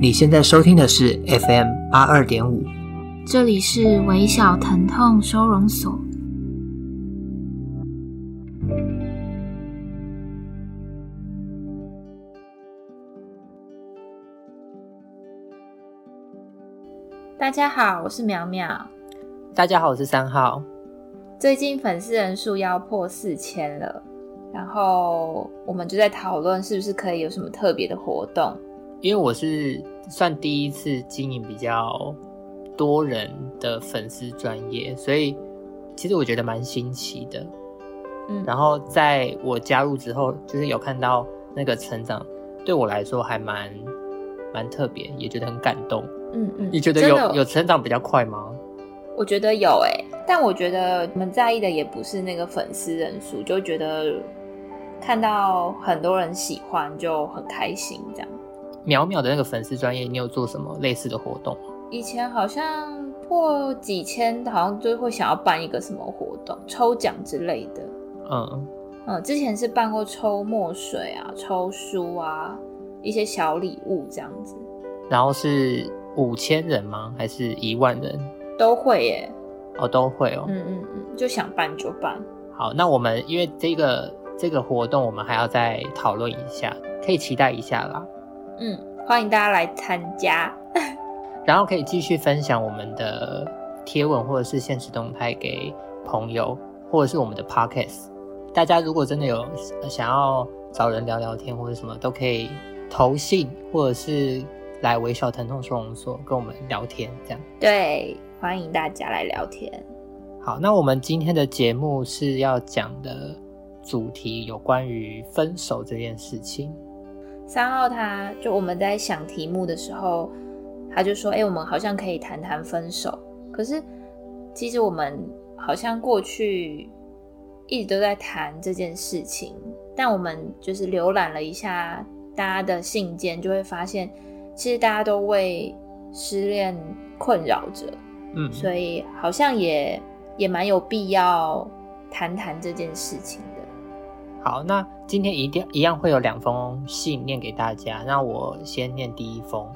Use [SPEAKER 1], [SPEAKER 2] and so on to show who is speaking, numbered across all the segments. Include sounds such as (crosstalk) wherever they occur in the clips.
[SPEAKER 1] 你现在收听的是 FM 八二点五，
[SPEAKER 2] 这里是微小疼痛收容所。大家好，我是苗苗。
[SPEAKER 1] 大家好，我是三号。
[SPEAKER 2] 最近粉丝人数要破四千了，然后我们就在讨论是不是可以有什么特别的活动。
[SPEAKER 1] 因为我是算第一次经营比较多人的粉丝专业，所以其实我觉得蛮新奇的。嗯，然后在我加入之后，就是有看到那个成长，对我来说还蛮蛮特别，也觉得很感动。嗯嗯，你觉得有有成长比较快吗？
[SPEAKER 2] 我觉得有欸，但我觉得我们在意的也不是那个粉丝人数，就觉得看到很多人喜欢就很开心这样。
[SPEAKER 1] 苗苗的那个粉丝专业，你有做什么类似的活动吗？
[SPEAKER 2] 以前好像破几千，好像就会想要办一个什么活动，抽奖之类的。嗯嗯，之前是办过抽墨水啊、抽书啊，一些小礼物这样子。
[SPEAKER 1] 然后是五千人吗？还是一万人？
[SPEAKER 2] 都会耶。
[SPEAKER 1] 哦，都会哦。
[SPEAKER 2] 嗯嗯嗯，就想办就办。
[SPEAKER 1] 好，那我们因为这个这个活动，我们还要再讨论一下，可以期待一下啦。
[SPEAKER 2] 嗯，欢迎大家来参加，(laughs)
[SPEAKER 1] 然后可以继续分享我们的贴文或者是现实动态给朋友，或者是我们的 podcast。大家如果真的有想要找人聊聊天或者什么，都可以投信或者是来微笑疼痛收容所跟我们聊天，这样。
[SPEAKER 2] 对，欢迎大家来聊天。
[SPEAKER 1] 好，那我们今天的节目是要讲的主题有关于分手这件事情。
[SPEAKER 2] 三号他就我们在想题目的时候，他就说：“哎、欸，我们好像可以谈谈分手。可是其实我们好像过去一直都在谈这件事情，但我们就是浏览了一下大家的信件，就会发现其实大家都为失恋困扰着。嗯，所以好像也也蛮有必要谈谈这件事情。”
[SPEAKER 1] 好，那今天一定一样会有两封信念给大家。那我先念第一封。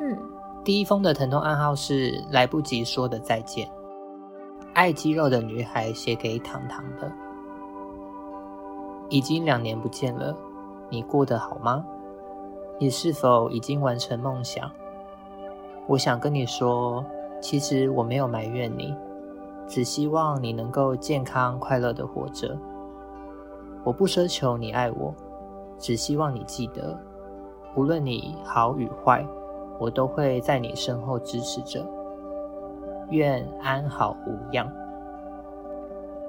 [SPEAKER 1] 嗯，第一封的疼痛暗号是来不及说的再见。爱肌肉的女孩写给糖糖的。已经两年不见了，你过得好吗？你是否已经完成梦想？我想跟你说，其实我没有埋怨你，只希望你能够健康快乐的活着。我不奢求你爱我，只希望你记得，无论你好与坏，我都会在你身后支持着。愿安好无恙。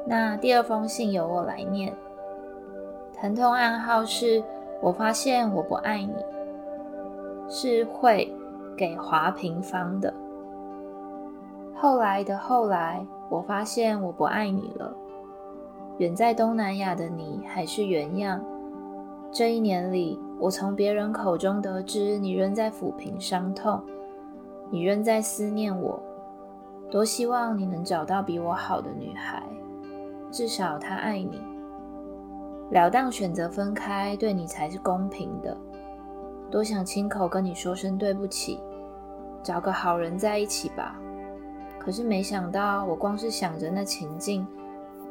[SPEAKER 2] 那第二封信由我来念。疼痛暗号是我发现我不爱你，是会给华平方的。后来的后来，我发现我不爱你了。远在东南亚的你还是原样。这一年里，我从别人口中得知你仍在抚平伤痛，你仍在思念我。多希望你能找到比我好的女孩，至少她爱你。了当选择分开，对你才是公平的。多想亲口跟你说声对不起，找个好人在一起吧。可是没想到，我光是想着那情境。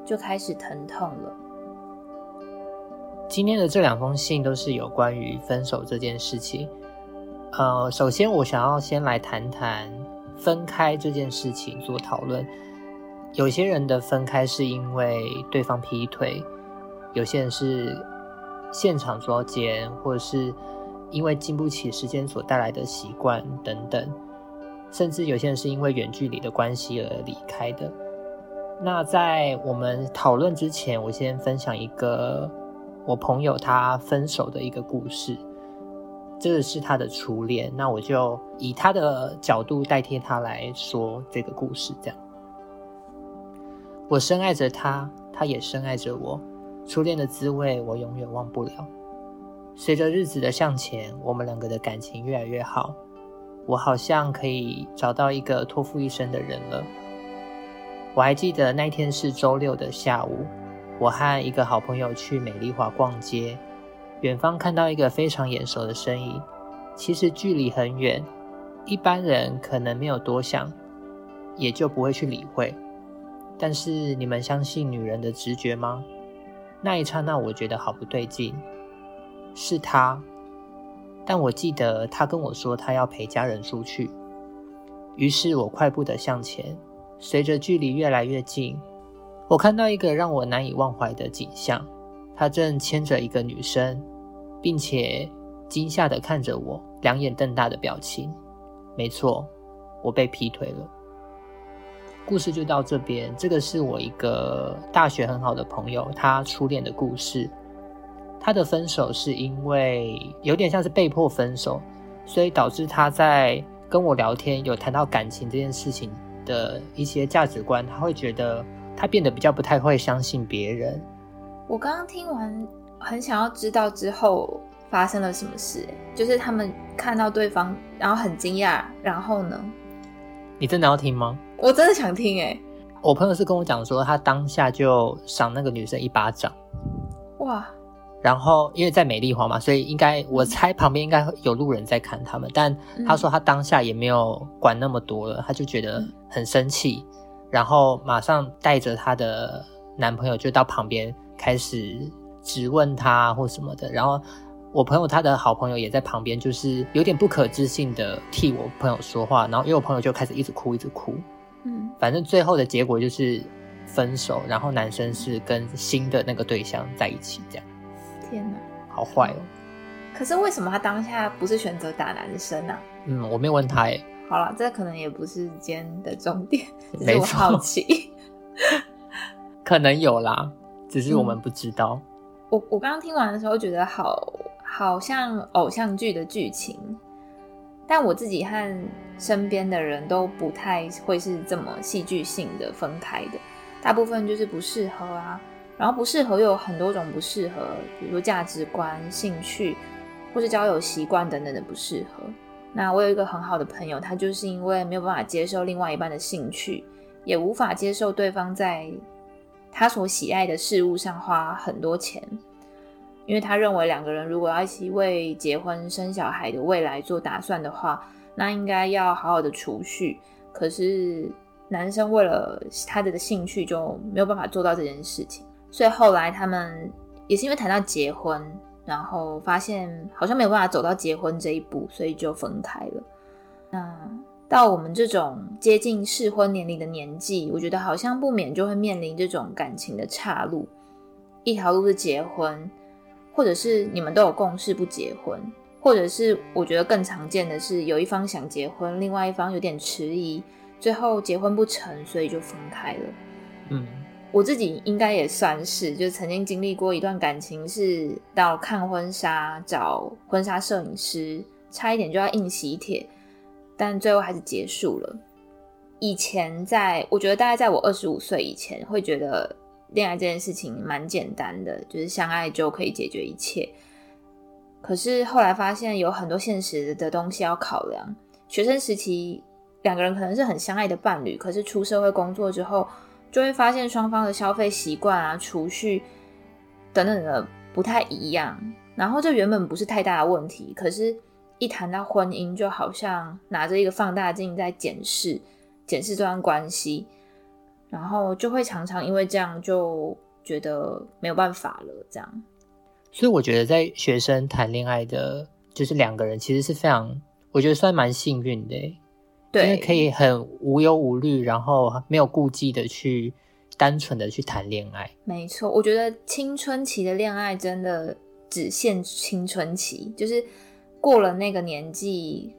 [SPEAKER 2] 就开始疼痛了。
[SPEAKER 1] 今天的这两封信都是有关于分手这件事情。呃，首先我想要先来谈谈分开这件事情做讨论。有些人的分开是因为对方劈腿，有些人是现场捉奸，或者是因为经不起时间所带来的习惯等等，甚至有些人是因为远距离的关系而离开的。那在我们讨论之前，我先分享一个我朋友他分手的一个故事。这个是他的初恋，那我就以他的角度代替他来说这个故事。这样，我深爱着他，他也深爱着我。初恋的滋味我永远忘不了。随着日子的向前，我们两个的感情越来越好，我好像可以找到一个托付一生的人了。我还记得那天是周六的下午，我和一个好朋友去美丽华逛街，远方看到一个非常眼熟的身影，其实距离很远，一般人可能没有多想，也就不会去理会。但是你们相信女人的直觉吗？那一刹那，我觉得好不对劲，是他。但我记得他跟我说他要陪家人出去，于是我快步的向前。随着距离越来越近，我看到一个让我难以忘怀的景象，他正牵着一个女生，并且惊吓的看着我，两眼瞪大的表情。没错，我被劈腿了。故事就到这边。这个是我一个大学很好的朋友，他初恋的故事。他的分手是因为有点像是被迫分手，所以导致他在跟我聊天有谈到感情这件事情的一些价值观，他会觉得他变得比较不太会相信别人。
[SPEAKER 2] 我刚刚听完，很想要知道之后发生了什么事，就是他们看到对方，然后很惊讶，然后呢？
[SPEAKER 1] 你真的要听吗？
[SPEAKER 2] 我真的想听诶。
[SPEAKER 1] 我朋友是跟我讲说，他当下就赏那个女生一巴掌。
[SPEAKER 2] 哇！
[SPEAKER 1] 然后因为在美丽华嘛，所以应该我猜旁边应该有路人在看他们。但他说他当下也没有管那么多了，他就觉得很生气，然后马上带着他的男朋友就到旁边开始质问他或什么的。然后我朋友他的好朋友也在旁边，就是有点不可置信的替我朋友说话。然后因为我朋友就开始一直哭，一直哭。嗯，反正最后的结果就是分手，然后男生是跟新的那个对象在一起，这样。
[SPEAKER 2] 天哪，
[SPEAKER 1] 好坏哦！
[SPEAKER 2] 可是为什么他当下不是选择打男生呢？啊？
[SPEAKER 1] 嗯，我没有问他哎。
[SPEAKER 2] 好了，这可能也不是今天的重点，(laughs) 只是我好奇。(laughs)
[SPEAKER 1] 可能有啦，只是我们不知道。
[SPEAKER 2] 嗯、我我刚刚听完的时候觉得好好像偶像剧的剧情，但我自己和身边的人都不太会是这么戏剧性的分开的，大部分就是不适合啊。然后不适合有很多种不适合，比如说价值观、兴趣，或是交友习惯等等的不适合。那我有一个很好的朋友，他就是因为没有办法接受另外一半的兴趣，也无法接受对方在他所喜爱的事物上花很多钱，因为他认为两个人如果要一起为结婚生小孩的未来做打算的话，那应该要好好的储蓄。可是男生为了他的兴趣就没有办法做到这件事情。所以后来他们也是因为谈到结婚，然后发现好像没有办法走到结婚这一步，所以就分开了。那到我们这种接近适婚年龄的年纪，我觉得好像不免就会面临这种感情的岔路。一条路是结婚，或者是你们都有共识不结婚，或者是我觉得更常见的是有一方想结婚，另外一方有点迟疑，最后结婚不成，所以就分开了。嗯。我自己应该也算是，就曾经经历过一段感情，是到看婚纱、找婚纱摄影师，差一点就要印喜帖，但最后还是结束了。以前在，我觉得大概在我二十五岁以前，会觉得恋爱这件事情蛮简单的，就是相爱就可以解决一切。可是后来发现有很多现实的东西要考量。学生时期两个人可能是很相爱的伴侣，可是出社会工作之后，就会发现双方的消费习惯啊、储蓄等等的不太一样，然后这原本不是太大的问题，可是，一谈到婚姻，就好像拿着一个放大镜在检视、检视这段关系，然后就会常常因为这样就觉得没有办法了。这样，
[SPEAKER 1] 所以我觉得在学生谈恋爱的，就是两个人其实是非常，我觉得算蛮幸运的。对，因为可以很无忧无虑，然后没有顾忌的去单纯的去谈恋爱。
[SPEAKER 2] 没错，我觉得青春期的恋爱真的只限青春期，就是过了那个年纪，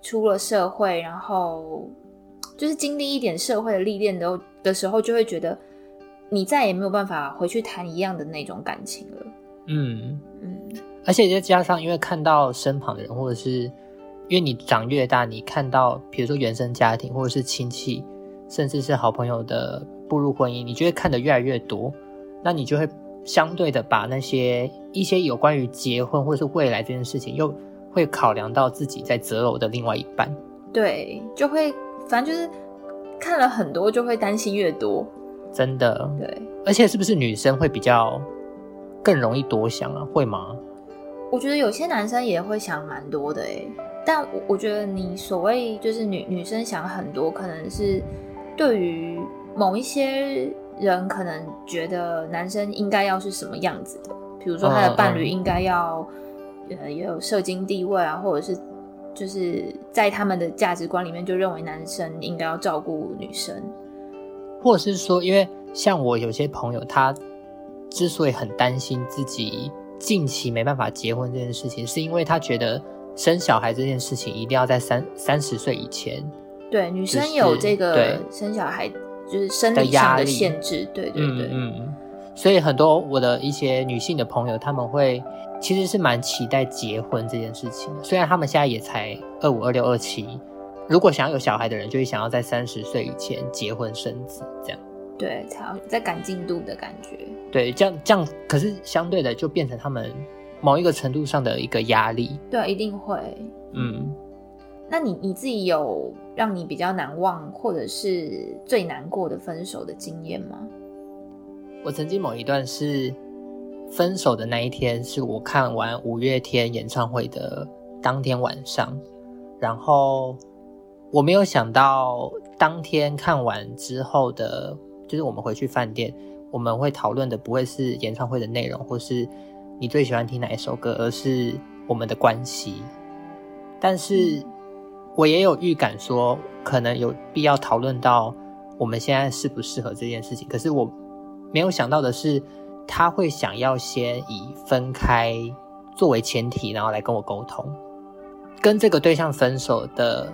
[SPEAKER 2] 出了社会，然后就是经历一点社会的历练的的时候，就会觉得你再也没有办法回去谈一样的那种感情了。嗯
[SPEAKER 1] 嗯，而且再加上因为看到身旁的人，或者是。因为你长越大，你看到比如说原生家庭或者是亲戚，甚至是好朋友的步入婚姻，你就会看得越来越多，那你就会相对的把那些一些有关于结婚或者是未来这件事情，又会考量到自己在择偶的另外一半。
[SPEAKER 2] 对，就会反正就是看了很多，就会担心越多。
[SPEAKER 1] 真的，
[SPEAKER 2] 对，
[SPEAKER 1] 而且是不是女生会比较更容易多想啊？会吗？
[SPEAKER 2] 我觉得有些男生也会想蛮多的哎，但我我觉得你所谓就是女女生想很多，可能是对于某一些人可能觉得男生应该要是什么样子的，比如说他的伴侣应该要呃也有社经地位啊，或者是就是在他们的价值观里面就认为男生应该要照顾女生，
[SPEAKER 1] 或者是说，因为像我有些朋友，他之所以很担心自己近期没办法结婚这件事情，是因为他觉得生小孩这件事情一定要在三三十岁以前。
[SPEAKER 2] 对，女生有这个生小孩。就是生理上的限制，对对对，
[SPEAKER 1] 嗯嗯，所以很多我的一些女性的朋友，他们会其实是蛮期待结婚这件事情。虽然他们现在也才二五、二六、二七，如果想要有小孩的人，就会想要在三十岁以前结婚生子，这样。
[SPEAKER 2] 对，才要在赶进度的感觉。
[SPEAKER 1] 对，这样这样，可是相对的就变成他们某一个程度上的一个压力。
[SPEAKER 2] 对，一定会。嗯。那你你自己有让你比较难忘，或者是最难过的分手的经验吗？
[SPEAKER 1] 我曾经某一段是分手的那一天，是我看完五月天演唱会的当天晚上，然后我没有想到当天看完之后的，就是我们回去饭店，我们会讨论的不会是演唱会的内容，或是你最喜欢听哪一首歌，而是我们的关系，但是。嗯我也有预感说，可能有必要讨论到我们现在适不适合这件事情。可是我没有想到的是，他会想要先以分开作为前提，然后来跟我沟通。跟这个对象分手的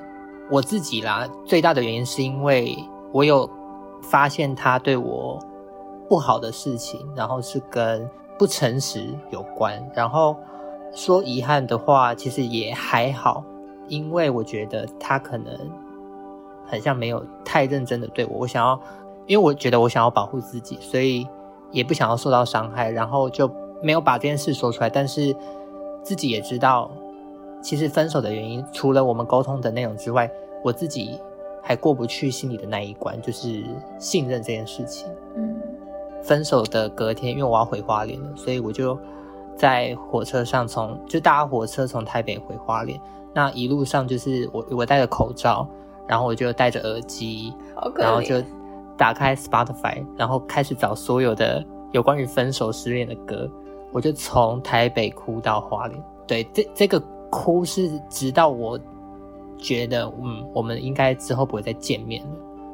[SPEAKER 1] 我自己啦，最大的原因是因为我有发现他对我不好的事情，然后是跟不诚实有关。然后说遗憾的话，其实也还好。因为我觉得他可能很像没有太认真的对我，我想要，因为我觉得我想要保护自己，所以也不想要受到伤害，然后就没有把这件事说出来。但是自己也知道，其实分手的原因除了我们沟通的内容之外，我自己还过不去心里的那一关，就是信任这件事情。嗯，分手的隔天，因为我要回花莲了，所以我就在火车上从就搭火车从台北回花莲。那一路上就是我，我戴着口罩，然后我就戴着耳机，然后就打开 Spotify，然后开始找所有的有关于分手失恋的歌，我就从台北哭到花莲。对，这这个哭是直到我觉得，嗯，我们应该之后不会再见面了。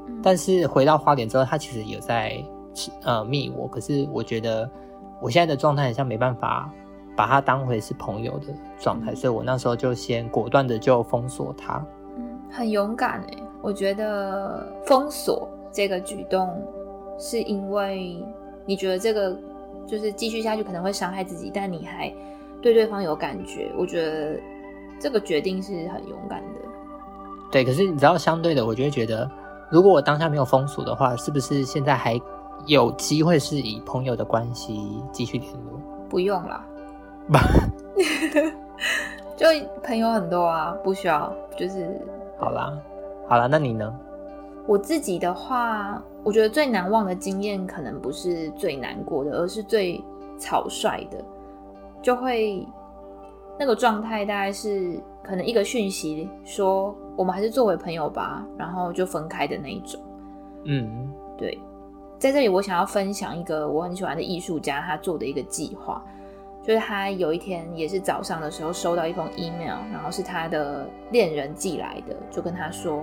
[SPEAKER 1] 嗯、但是回到花莲之后，他其实有在呃密我，可是我觉得我现在的状态好像没办法。把他当回是朋友的状态，所以我那时候就先果断的就封锁他。
[SPEAKER 2] 嗯，很勇敢哎，我觉得封锁这个举动是因为你觉得这个就是继续下去可能会伤害自己，但你还对对方有感觉，我觉得这个决定是很勇敢的。
[SPEAKER 1] 对，可是你知道，相对的，我就会觉得，如果我当下没有封锁的话，是不是现在还有机会是以朋友的关系继续联络？
[SPEAKER 2] 不用啦。(laughs) 就朋友很多啊，不需要，就是
[SPEAKER 1] 好啦，好啦，那你呢？
[SPEAKER 2] 我自己的话，我觉得最难忘的经验，可能不是最难过的，而是最草率的，就会那个状态大概是可能一个讯息说我们还是作为朋友吧，然后就分开的那一种。嗯，对，在这里我想要分享一个我很喜欢的艺术家他做的一个计划。就是他有一天也是早上的时候收到一封 email，然后是他的恋人寄来的，就跟他说：“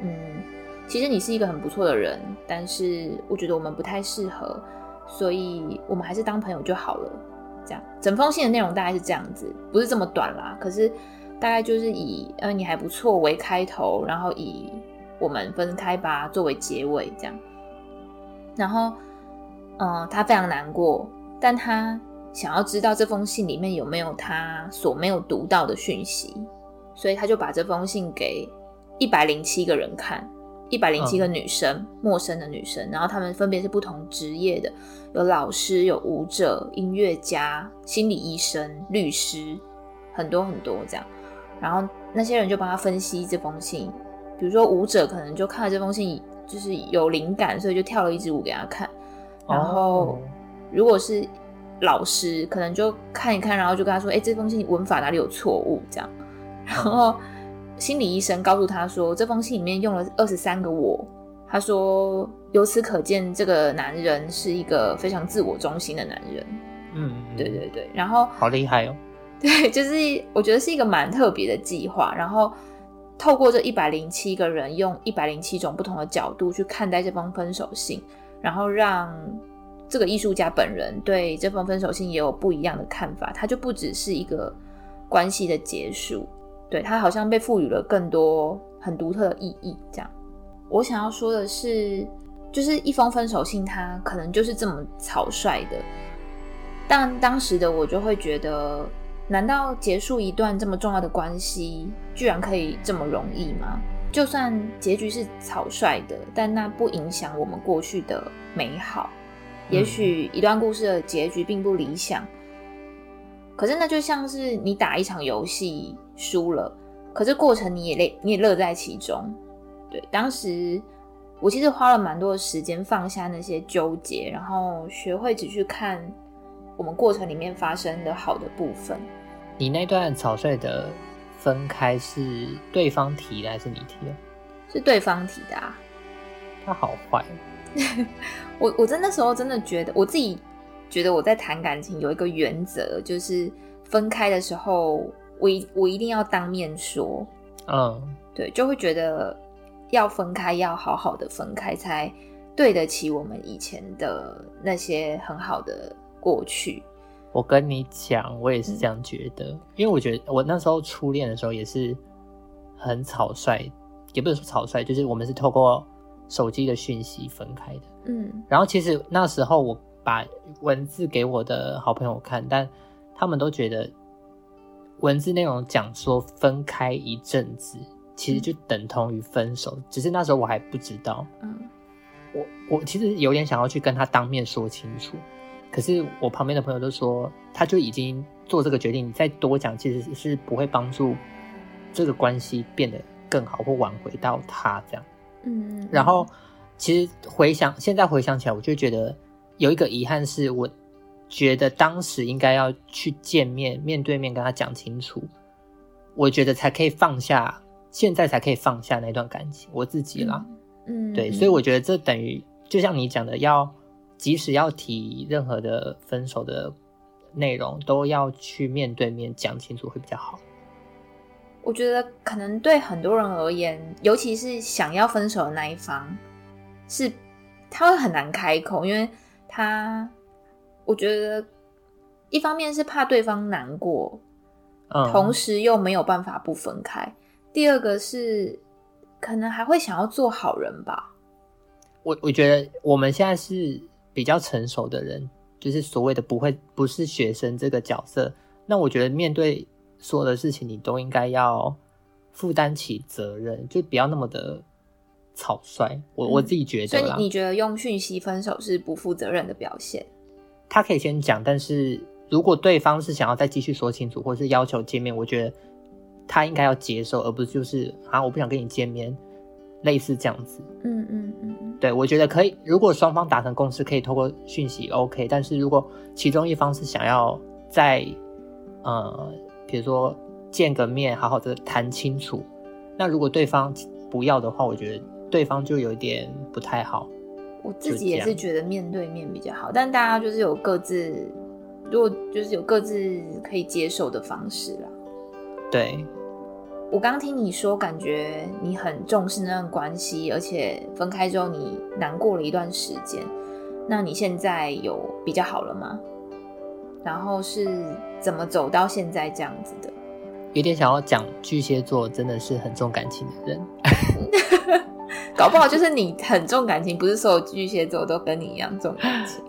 [SPEAKER 2] 嗯，其实你是一个很不错的人，但是我觉得我们不太适合，所以我们还是当朋友就好了。”这样，整封信的内容大概是这样子，不是这么短啦，可是大概就是以“呃，你还不错”为开头，然后以“我们分开吧”作为结尾，这样。然后，嗯，他非常难过，但他。想要知道这封信里面有没有他所没有读到的讯息，所以他就把这封信给一百零七个人看，一百零七个女生，嗯、陌生的女生，然后他们分别是不同职业的，有老师、有舞者、音乐家、心理医生、律师，很多很多这样。然后那些人就帮他分析这封信，比如说舞者可能就看了这封信，就是有灵感，所以就跳了一支舞给他看。然后如果是老师可能就看一看，然后就跟他说：“哎，这封信文法哪里有错误？”这样，然后心理医生告诉他说：“这封信里面用了二十三个我。”他说：“由此可见，这个男人是一个非常自我中心的男人。”嗯，对对对。然后
[SPEAKER 1] 好厉害哦。(laughs)
[SPEAKER 2] 对，就是我觉得是一个蛮特别的计划。然后透过这一百零七个人，用一百零七种不同的角度去看待这封分手信，然后让这个艺术家本人对这封分手信也有不一样的看法。他就不只是一个关系的结束，对，他好像被赋予了更多很独特的意义，这样。我想要说的是，就是一封分手信，它可能就是这么草率的。但当时的我就会觉得，难道结束一段这么重要的关系，居然可以这么容易吗？就算结局是草率的，但那不影响我们过去的美好。也许一段故事的结局并不理想，可是那就像是你打一场游戏输了，可是过程你也累，你也乐在其中。对，当时我其实花了蛮多的时间放下那些纠结，然后学会只去看我们过程里面发生的好的部分。
[SPEAKER 1] 你那段草率的分开是对方提的还是你提的？
[SPEAKER 2] 是对方提的啊。
[SPEAKER 1] 他好坏。(laughs)
[SPEAKER 2] 我我在那时候真的觉得，我自己觉得我在谈感情有一个原则，就是分开的时候，我一我一定要当面说。嗯，对，就会觉得。要分开，要好好的分开，才对得起我们以前的那些很好的过去。
[SPEAKER 1] 我跟你讲，我也是这样觉得，嗯、因为我觉得我那时候初恋的时候也是很草率，也不是说草率，就是我们是透过手机的讯息分开的。嗯，然后其实那时候我把文字给我的好朋友看，但他们都觉得文字内容讲说分开一阵子。其实就等同于分手，只是那时候我还不知道。嗯，我我其实有点想要去跟他当面说清楚，可是我旁边的朋友都说，他就已经做这个决定，你再多讲其实是不会帮助这个关系变得更好或挽回到他这样。嗯，然后其实回想现在回想起来，我就觉得有一个遗憾是，我觉得当时应该要去见面，面对面跟他讲清楚，我觉得才可以放下。现在才可以放下那段感情，我自己啦，嗯，对，所以我觉得这等于就像你讲的，要即使要提任何的分手的内容，都要去面对面讲清楚会比较好。
[SPEAKER 2] 我觉得可能对很多人而言，尤其是想要分手的那一方，是他会很难开口，因为他我觉得一方面是怕对方难过，嗯，同时又没有办法不分开。第二个是，可能还会想要做好人吧。
[SPEAKER 1] 我我觉得我们现在是比较成熟的人，就是所谓的不会不是学生这个角色。那我觉得面对所有的事情，你都应该要负担起责任，就不要那么的草率。我、嗯、我自己觉得，
[SPEAKER 2] 所以你觉得用讯息分手是不负责任的表现？
[SPEAKER 1] 他可以先讲，但是如果对方是想要再继续说清楚，或是要求见面，我觉得。他应该要接受，而不是就是啊，我不想跟你见面，类似这样子。嗯嗯嗯，对，我觉得可以。如果双方达成共识，可以透过讯息 OK。但是如果其中一方是想要再呃，比如说见个面，好好的谈清楚，那如果对方不要的话，我觉得对方就有点不太好。
[SPEAKER 2] 我自己也是觉得面对面比较好，但大家就是有各自，如果就是有各自可以接受的方式啦。
[SPEAKER 1] 对，
[SPEAKER 2] 我刚听你说，感觉你很重视那段关系，而且分开之后你难过了一段时间。那你现在有比较好了吗？然后是怎么走到现在这样子的？
[SPEAKER 1] 有点想要讲巨蟹座真的是很重感情的人，(laughs)
[SPEAKER 2] 搞不好就是你很重感情，不是所有巨蟹座都跟你一样重感情。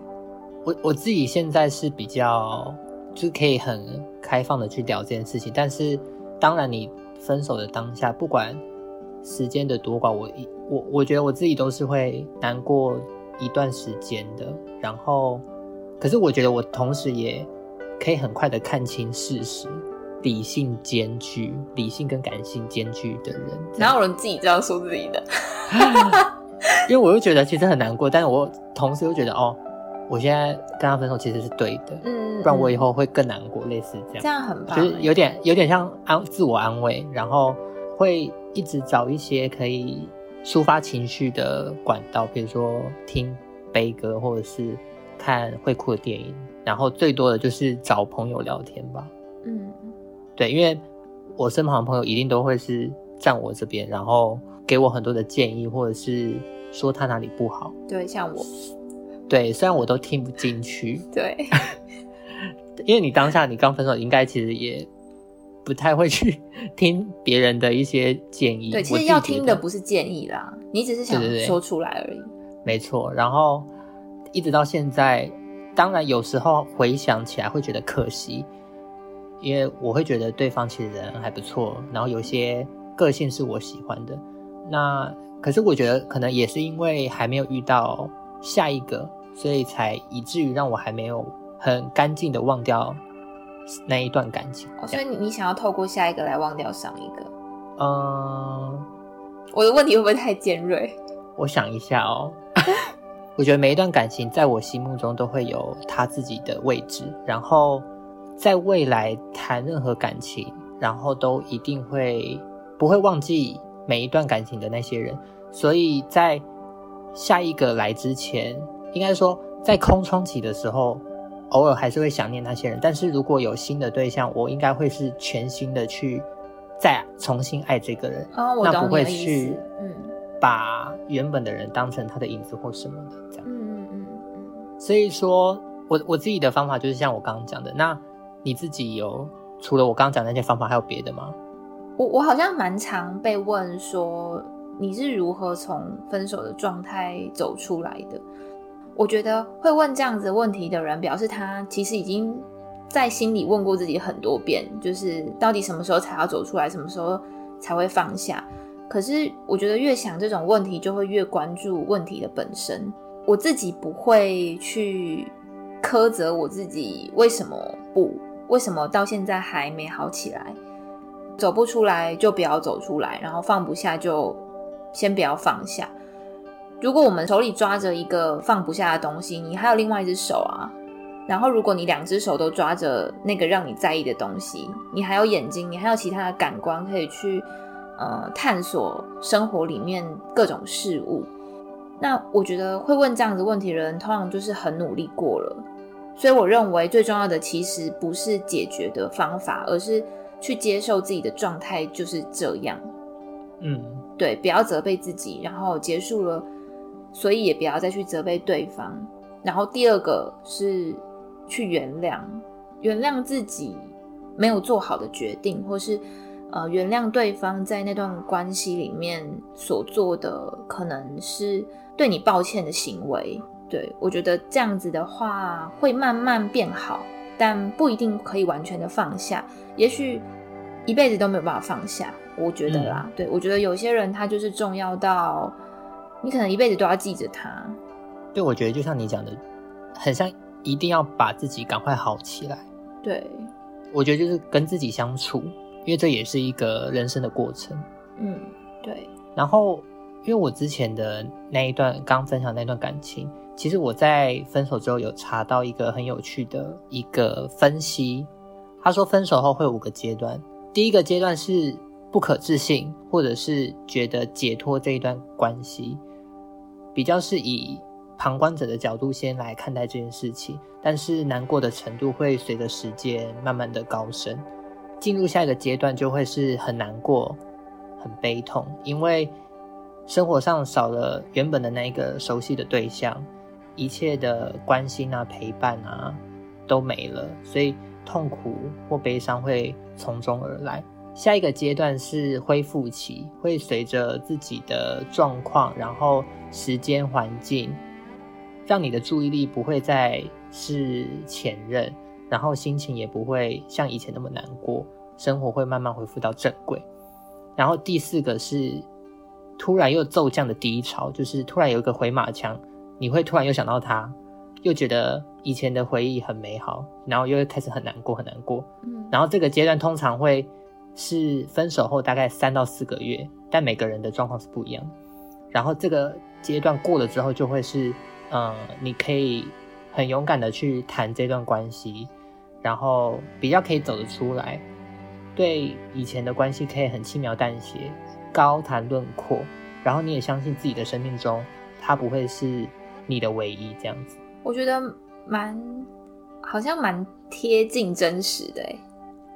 [SPEAKER 1] 我我自己现在是比较，就是可以很开放的去聊这件事情，但是。当然，你分手的当下，不管时间的多寡，我一我我觉得我自己都是会难过一段时间的。然后，可是我觉得我同时也可以很快的看清事实，理性兼具，理性跟感性兼具的人。
[SPEAKER 2] 哪有人自己这样说自己的？(laughs)
[SPEAKER 1] 因为我又觉得其实很难过，但是我同时又觉得哦，我现在跟他分手其实是对的，
[SPEAKER 2] 嗯，
[SPEAKER 1] 不然我以后会更难过，类似这样，
[SPEAKER 2] 这样很棒，
[SPEAKER 1] 就是有点有点像安自我安慰，然后会一直找一些可以抒发情绪的管道，比如说听悲歌，或者是看会哭的电影，然后最多的就是找朋友聊天吧。
[SPEAKER 2] 嗯，
[SPEAKER 1] 对，因为我身旁的朋友一定都会是站我这边，然后给我很多的建议，或者是说他哪里不好。
[SPEAKER 2] 对，像我。
[SPEAKER 1] 对，虽然我都听不进去。(laughs)
[SPEAKER 2] 对，(laughs)
[SPEAKER 1] 因为你当下你刚分手，应该其实也不太会去 (laughs) 听别人的一些建议。
[SPEAKER 2] 对，其实要听的不是建议啦，你只是想说出来而已。没
[SPEAKER 1] 错，然后一直到现在，当然有时候回想起来会觉得可惜，因为我会觉得对方其实人还不错，然后有些个性是我喜欢的。那可是我觉得可能也是因为还没有遇到下一个，所以才以至于让我还没有很干净的忘掉那一段感情。
[SPEAKER 2] 哦，所以你你想要透过下一个来忘掉上一个？
[SPEAKER 1] 嗯，
[SPEAKER 2] 我的问题会不会太尖锐？
[SPEAKER 1] 我想一下哦。(laughs) 我觉得每一段感情在我心目中都会有他自己的位置，然后在未来谈任何感情，然后都一定会不会忘记每一段感情的那些人，所以在。下一个来之前，应该说在空窗期的时候，偶尔还是会想念那些人。但是如果有新的对象，我应该会是全新的去再重新爱这个人。
[SPEAKER 2] 哦，我。那不会去嗯，
[SPEAKER 1] 把原本的人当成他的影子或什么的这样。
[SPEAKER 2] 嗯嗯嗯嗯。
[SPEAKER 1] 所以说我我自己的方法就是像我刚刚讲的。那你自己有除了我刚刚讲的那些方法，还有别的吗？
[SPEAKER 2] 我我好像蛮常被问说。你是如何从分手的状态走出来的？我觉得会问这样子问题的人，表示他其实已经在心里问过自己很多遍，就是到底什么时候才要走出来，什么时候才会放下。可是我觉得越想这种问题，就会越关注问题的本身。我自己不会去苛责我自己，为什么不？为什么到现在还没好起来？走不出来就不要走出来，然后放不下就。先不要放下。如果我们手里抓着一个放不下的东西，你还有另外一只手啊。然后，如果你两只手都抓着那个让你在意的东西，你还有眼睛，你还有其他的感官可以去呃探索生活里面各种事物。那我觉得会问这样子问题的人，通常就是很努力过了。所以我认为最重要的其实不是解决的方法，而是去接受自己的状态就是这样。
[SPEAKER 1] 嗯。
[SPEAKER 2] 对，不要责备自己，然后结束了，所以也不要再去责备对方。然后第二个是去原谅，原谅自己没有做好的决定，或是呃原谅对方在那段关系里面所做的可能是对你抱歉的行为。对，我觉得这样子的话会慢慢变好，但不一定可以完全的放下，也许一辈子都没有办法放下。我觉得啦，嗯、对，我觉得有些人他就是重要到你可能一辈子都要记着他。
[SPEAKER 1] 对，我觉得就像你讲的，很像一定要把自己赶快好起来。
[SPEAKER 2] 对，
[SPEAKER 1] 我觉得就是跟自己相处，因为这也是一个人生的过程。
[SPEAKER 2] 嗯，对。
[SPEAKER 1] 然后，因为我之前的那一段刚分享那段感情，其实我在分手之后有查到一个很有趣的一个分析。他说，分手后会有五个阶段，第一个阶段是。不可置信，或者是觉得解脱这一段关系，比较是以旁观者的角度先来看待这件事情，但是难过的程度会随着时间慢慢的高升，进入下一个阶段就会是很难过、很悲痛，因为生活上少了原本的那一个熟悉的对象，一切的关心啊、陪伴啊都没了，所以痛苦或悲伤会从中而来。下一个阶段是恢复期，会随着自己的状况，然后时间、环境，让你的注意力不会再是前任，然后心情也不会像以前那么难过，生活会慢慢恢复到正轨。然后第四个是突然又骤降的低潮，就是突然有一个回马枪，你会突然又想到他，又觉得以前的回忆很美好，然后又会开始很难过，很难过。嗯，然后这个阶段通常会。是分手后大概三到四个月，但每个人的状况是不一样。然后这个阶段过了之后，就会是，呃，你可以很勇敢的去谈这段关系，然后比较可以走得出来，对以前的关系可以很轻描淡写、高谈论阔，然后你也相信自己的生命中，他不会是你的唯一这样子。
[SPEAKER 2] 我觉得蛮好像蛮贴近真实的欸，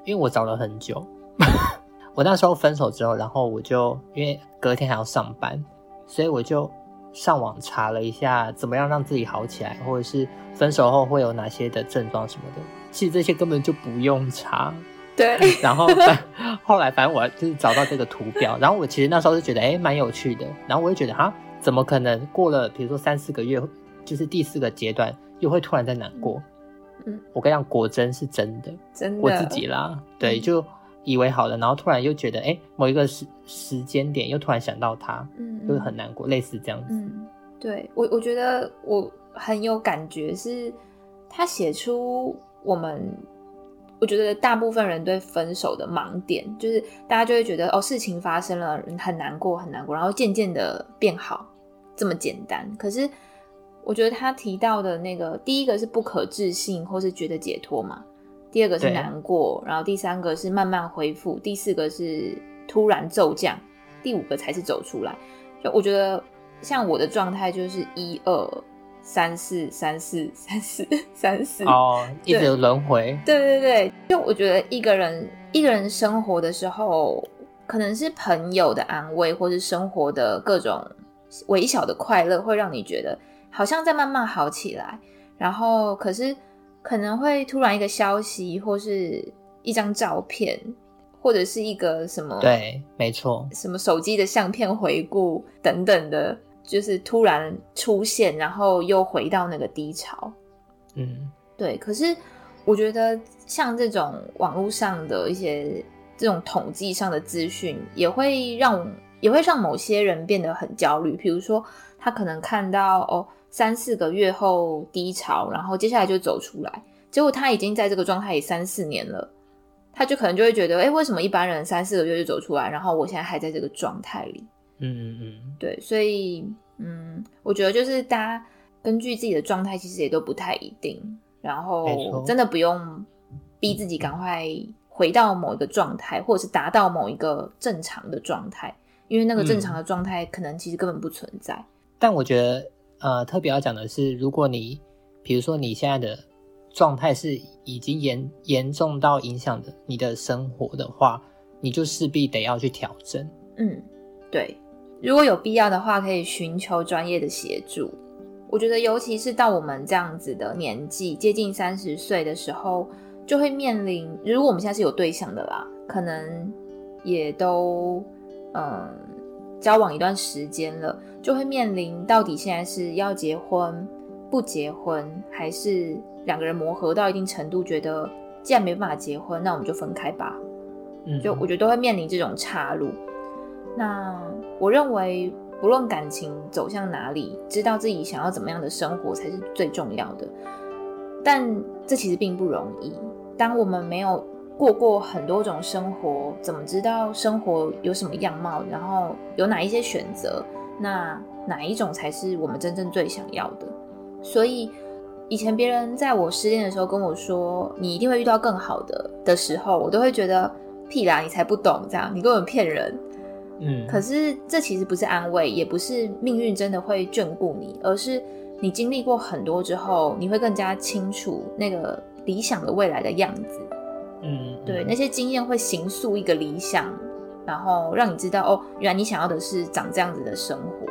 [SPEAKER 1] 因为我找了很久。(laughs) 我那时候分手之后，然后我就因为隔天还要上班，所以我就上网查了一下怎么样让自己好起来，或者是分手后会有哪些的症状什么的。其实这些根本就不用查。
[SPEAKER 2] 对。(laughs)
[SPEAKER 1] 然后后来反正我就是找到这个图表，然后我其实那时候就觉得哎蛮有趣的，然后我就觉得哈怎么可能过了比如说三四个月，就是第四个阶段又会突然在难过？嗯，我跟你讲，果真是真的，
[SPEAKER 2] 真的。
[SPEAKER 1] 我自己啦，对，就。以为好了，然后突然又觉得，哎，某一个时时间点又突然想到他，嗯，就是很难过，类似这样子。
[SPEAKER 2] 嗯，对我，我觉得我很有感觉，是他写出我们，我觉得大部分人对分手的盲点，就是大家就会觉得，哦，事情发生了，很难过，很难过，然后渐渐的变好，这么简单。可是我觉得他提到的那个，第一个是不可置信，或是觉得解脱嘛。第二个是难过，然后第三个是慢慢恢复，第四个是突然骤降，第五个才是走出来。就我觉得，像我的状态就是一二三四三四三四三四
[SPEAKER 1] 哦，(laughs) 一直轮回。
[SPEAKER 2] 对对对，就我觉得一个人一个人生活的时候，可能是朋友的安慰，或是生活的各种微小的快乐，会让你觉得好像在慢慢好起来。然后可是。可能会突然一个消息，或是一张照片，或者是一个什么？
[SPEAKER 1] 对，没错，
[SPEAKER 2] 什么手机的相片回顾等等的，就是突然出现，然后又回到那个低潮。
[SPEAKER 1] 嗯，
[SPEAKER 2] 对。可是我觉得，像这种网络上的一些这种统计上的资讯，也会让也会让某些人变得很焦虑。比如说，他可能看到哦。三四个月后低潮，然后接下来就走出来。结果他已经在这个状态里三四年了，他就可能就会觉得，哎，为什么一般人三四个月就走出来，然后我现在还在这个状态里？
[SPEAKER 1] 嗯嗯嗯，
[SPEAKER 2] 对，所以嗯，我觉得就是大家根据自己的状态，其实也都不太一定。然后真的不用逼自己赶快回到某一个状态，或者是达到某一个正常的状态，因为那个正常的状态可能其实根本不存在。
[SPEAKER 1] 嗯，但我觉得。呃，特别要讲的是，如果你，比如说你现在的状态是已经严严重到影响的你的生活的话，你就势必得要去调整。
[SPEAKER 2] 嗯，对，如果有必要的话，可以寻求专业的协助。我觉得，尤其是到我们这样子的年纪，接近三十岁的时候，就会面临，如果我们现在是有对象的啦，可能也都，嗯。交往一段时间了，就会面临到底现在是要结婚、不结婚，还是两个人磨合到一定程度，觉得既然没办法结婚，那我们就分开吧。嗯，就我觉得都会面临这种岔路。那我认为，不论感情走向哪里，知道自己想要怎么样的生活才是最重要的。但这其实并不容易。当我们没有过过很多种生活，怎么知道生活有什么样貌？然后有哪一些选择？那哪一种才是我们真正最想要的？所以以前别人在我失恋的时候跟我说“你一定会遇到更好的”的时候，我都会觉得屁啦，你才不懂这样，你根本骗人。
[SPEAKER 1] 嗯，
[SPEAKER 2] 可是这其实不是安慰，也不是命运真的会眷顾你，而是你经历过很多之后，你会更加清楚那个理想的未来的样子。
[SPEAKER 1] 嗯，
[SPEAKER 2] 对，那些经验会形塑一个理想，然后让你知道哦，原来你想要的是长这样子的生活。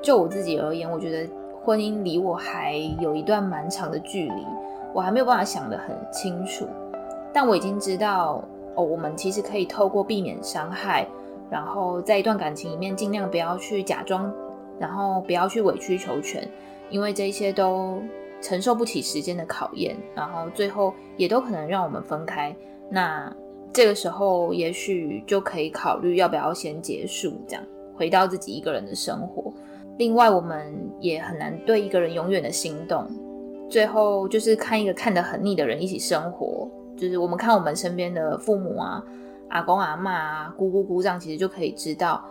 [SPEAKER 2] 就我自己而言，我觉得婚姻离我还有一段蛮长的距离，我还没有办法想得很清楚。但我已经知道哦，我们其实可以透过避免伤害，然后在一段感情里面尽量不要去假装，然后不要去委曲求全，因为这些都。承受不起时间的考验，然后最后也都可能让我们分开。那这个时候，也许就可以考虑要不要先结束，这样回到自己一个人的生活。另外，我们也很难对一个人永远的心动。最后就是看一个看得很腻的人一起生活，就是我们看我们身边的父母啊、阿公阿嬷啊、姑姑姑丈，其实就可以知道。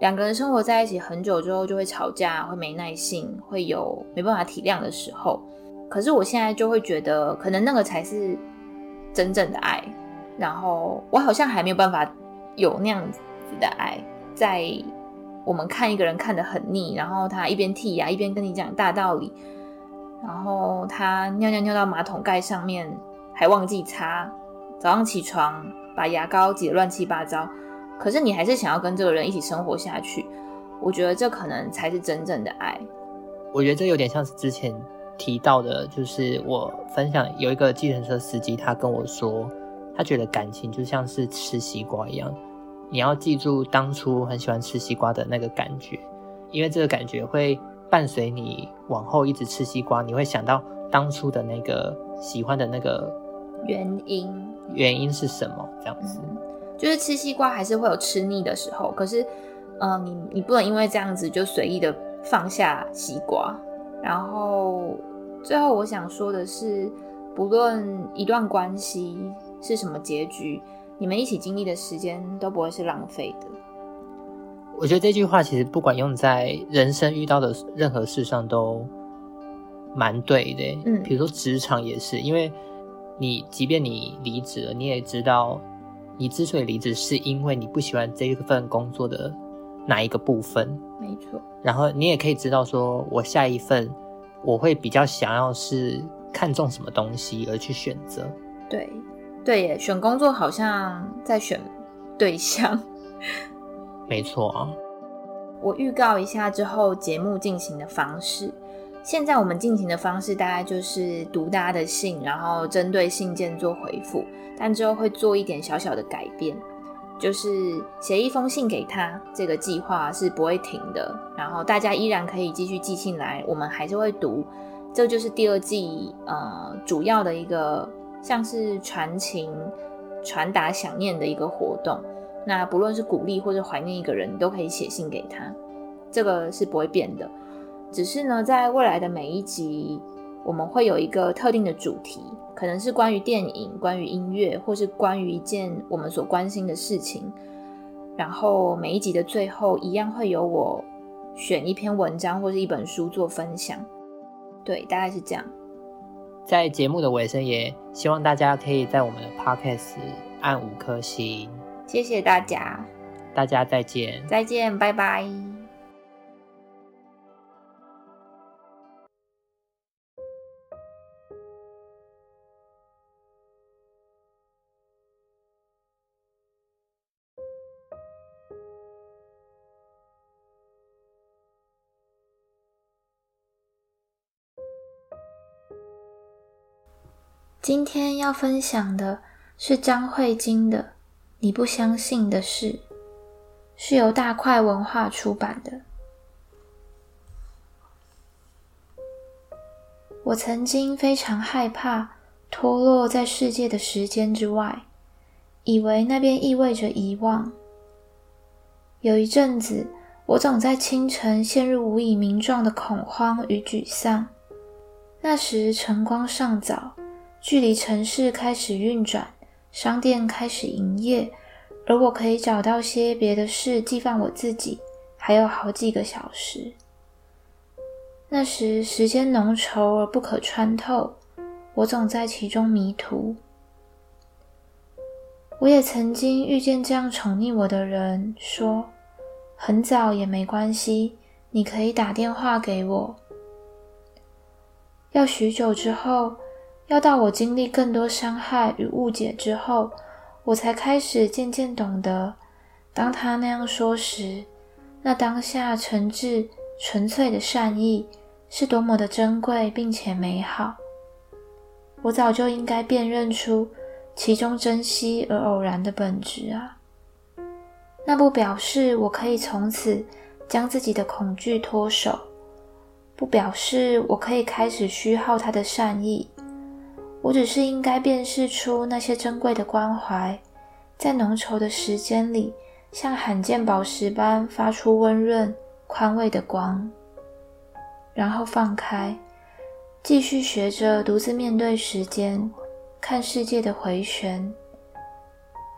[SPEAKER 2] 两个人生活在一起很久之后，就会吵架，会没耐性，会有没办法体谅的时候。可是我现在就会觉得，可能那个才是真正的爱。然后我好像还没有办法有那样子的爱，在我们看一个人看得很腻，然后他一边剔牙一边跟你讲大道理，然后他尿尿尿到马桶盖上面还忘记擦，早上起床把牙膏挤得乱七八糟，可是你还是想要跟这个人一起生活下去。我觉得这可能才是真正的爱。
[SPEAKER 1] 我觉得这有点像是之前提到的，就是我分享有一个计程车司机，他跟我说。他觉得感情就像是吃西瓜一样，你要记住当初很喜欢吃西瓜的那个感觉，因为这个感觉会伴随你往后一直吃西瓜，你会想到当初的那个喜欢的那个
[SPEAKER 2] 原因，
[SPEAKER 1] 原因是什么？这样子，
[SPEAKER 2] 就是吃西瓜还是会有吃腻的时候，可是，呃，你你不能因为这样子就随意的放下西瓜。然后最后我想说的是，不论一段关系。是什么结局？你们一起经历的时间都不会是浪费的。
[SPEAKER 1] 我觉得这句话其实不管用在人生遇到的任何事上都蛮对的。嗯，比如说职场也是，因为你即便你离职了，你也知道你之所以离职，是因为你不喜欢这一份工作的哪一个部分。
[SPEAKER 2] 没错。
[SPEAKER 1] 然后你也可以知道，说我下一份我会比较想要是看重什么东西而去选择。
[SPEAKER 2] 对。对耶，选工作好像在选对象。(laughs)
[SPEAKER 1] 没错啊。
[SPEAKER 2] 我预告一下之后节目进行的方式。现在我们进行的方式大概就是读大家的信，然后针对信件做回复。但之后会做一点小小的改变，就是写一封信给他，这个计划是不会停的。然后大家依然可以继续寄信来，我们还是会读。这就是第二季呃主要的一个。像是传情、传达想念的一个活动。那不论是鼓励或者怀念一个人，都可以写信给他，这个是不会变的。只是呢，在未来的每一集，我们会有一个特定的主题，可能是关于电影、关于音乐，或是关于一件我们所关心的事情。然后每一集的最后，一样会有我选一篇文章或是一本书做分享。对，大概是这样。
[SPEAKER 1] 在节目的尾声，也希望大家可以在我们的 Podcast 按五颗星。
[SPEAKER 2] 谢谢大家，
[SPEAKER 1] 大家再见，
[SPEAKER 2] 再见，拜拜。今天要分享的是张慧晶的《你不相信的事》，是由大块文化出版的。我曾经非常害怕脱落在世界的时间之外，以为那边意味着遗忘。有一阵子，我总在清晨陷入无以名状的恐慌与沮丧。那时晨光尚早。距离城市开始运转，商店开始营业，而我可以找到些别的事寄放我自己，还有好几个小时。那时时间浓稠而不可穿透，我总在其中迷途。我也曾经遇见这样宠溺我的人，说很早也没关系，你可以打电话给我。要许久之后。要到我经历更多伤害与误解之后，我才开始渐渐懂得，当他那样说时，那当下诚挚纯粹的善意是多么的珍贵并且美好。我早就应该辨认出其中珍惜而偶然的本质啊！那不表示我可以从此将自己的恐惧脱手，不表示我可以开始虚耗他的善意。我只是应该辨识出那些珍贵的关怀，在浓稠的时间里，像罕见宝石般发出温润、宽慰的光，然后放开，继续学着独自面对时间，看世界的回旋。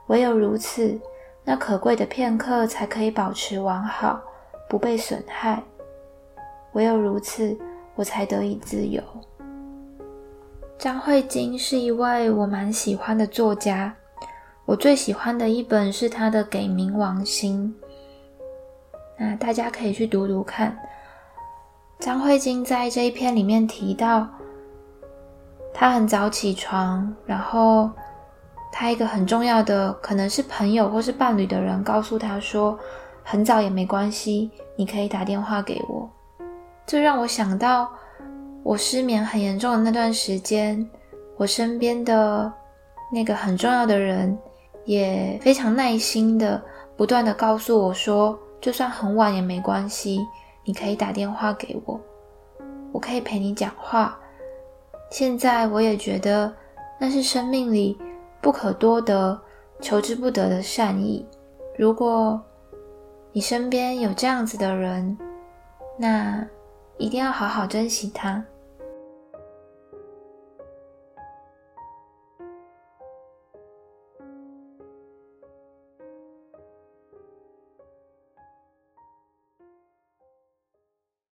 [SPEAKER 2] 唯有如此，那可贵的片刻才可以保持完好，不被损害。唯有如此，我才得以自由。张慧晶是一位我蛮喜欢的作家，我最喜欢的一本是她的《给冥王星》，那大家可以去读读看。张慧晶在这一篇里面提到，她很早起床，然后她一个很重要的可能是朋友或是伴侣的人告诉她说，很早也没关系，你可以打电话给我。这让我想到。我失眠很严重的那段时间，我身边的那个很重要的人，也非常耐心的不断的告诉我说，就算很晚也没关系，你可以打电话给我，我可以陪你讲话。现在我也觉得那是生命里不可多得、求之不得的善意。如果你身边有这样子的人，那一定要好好珍惜他。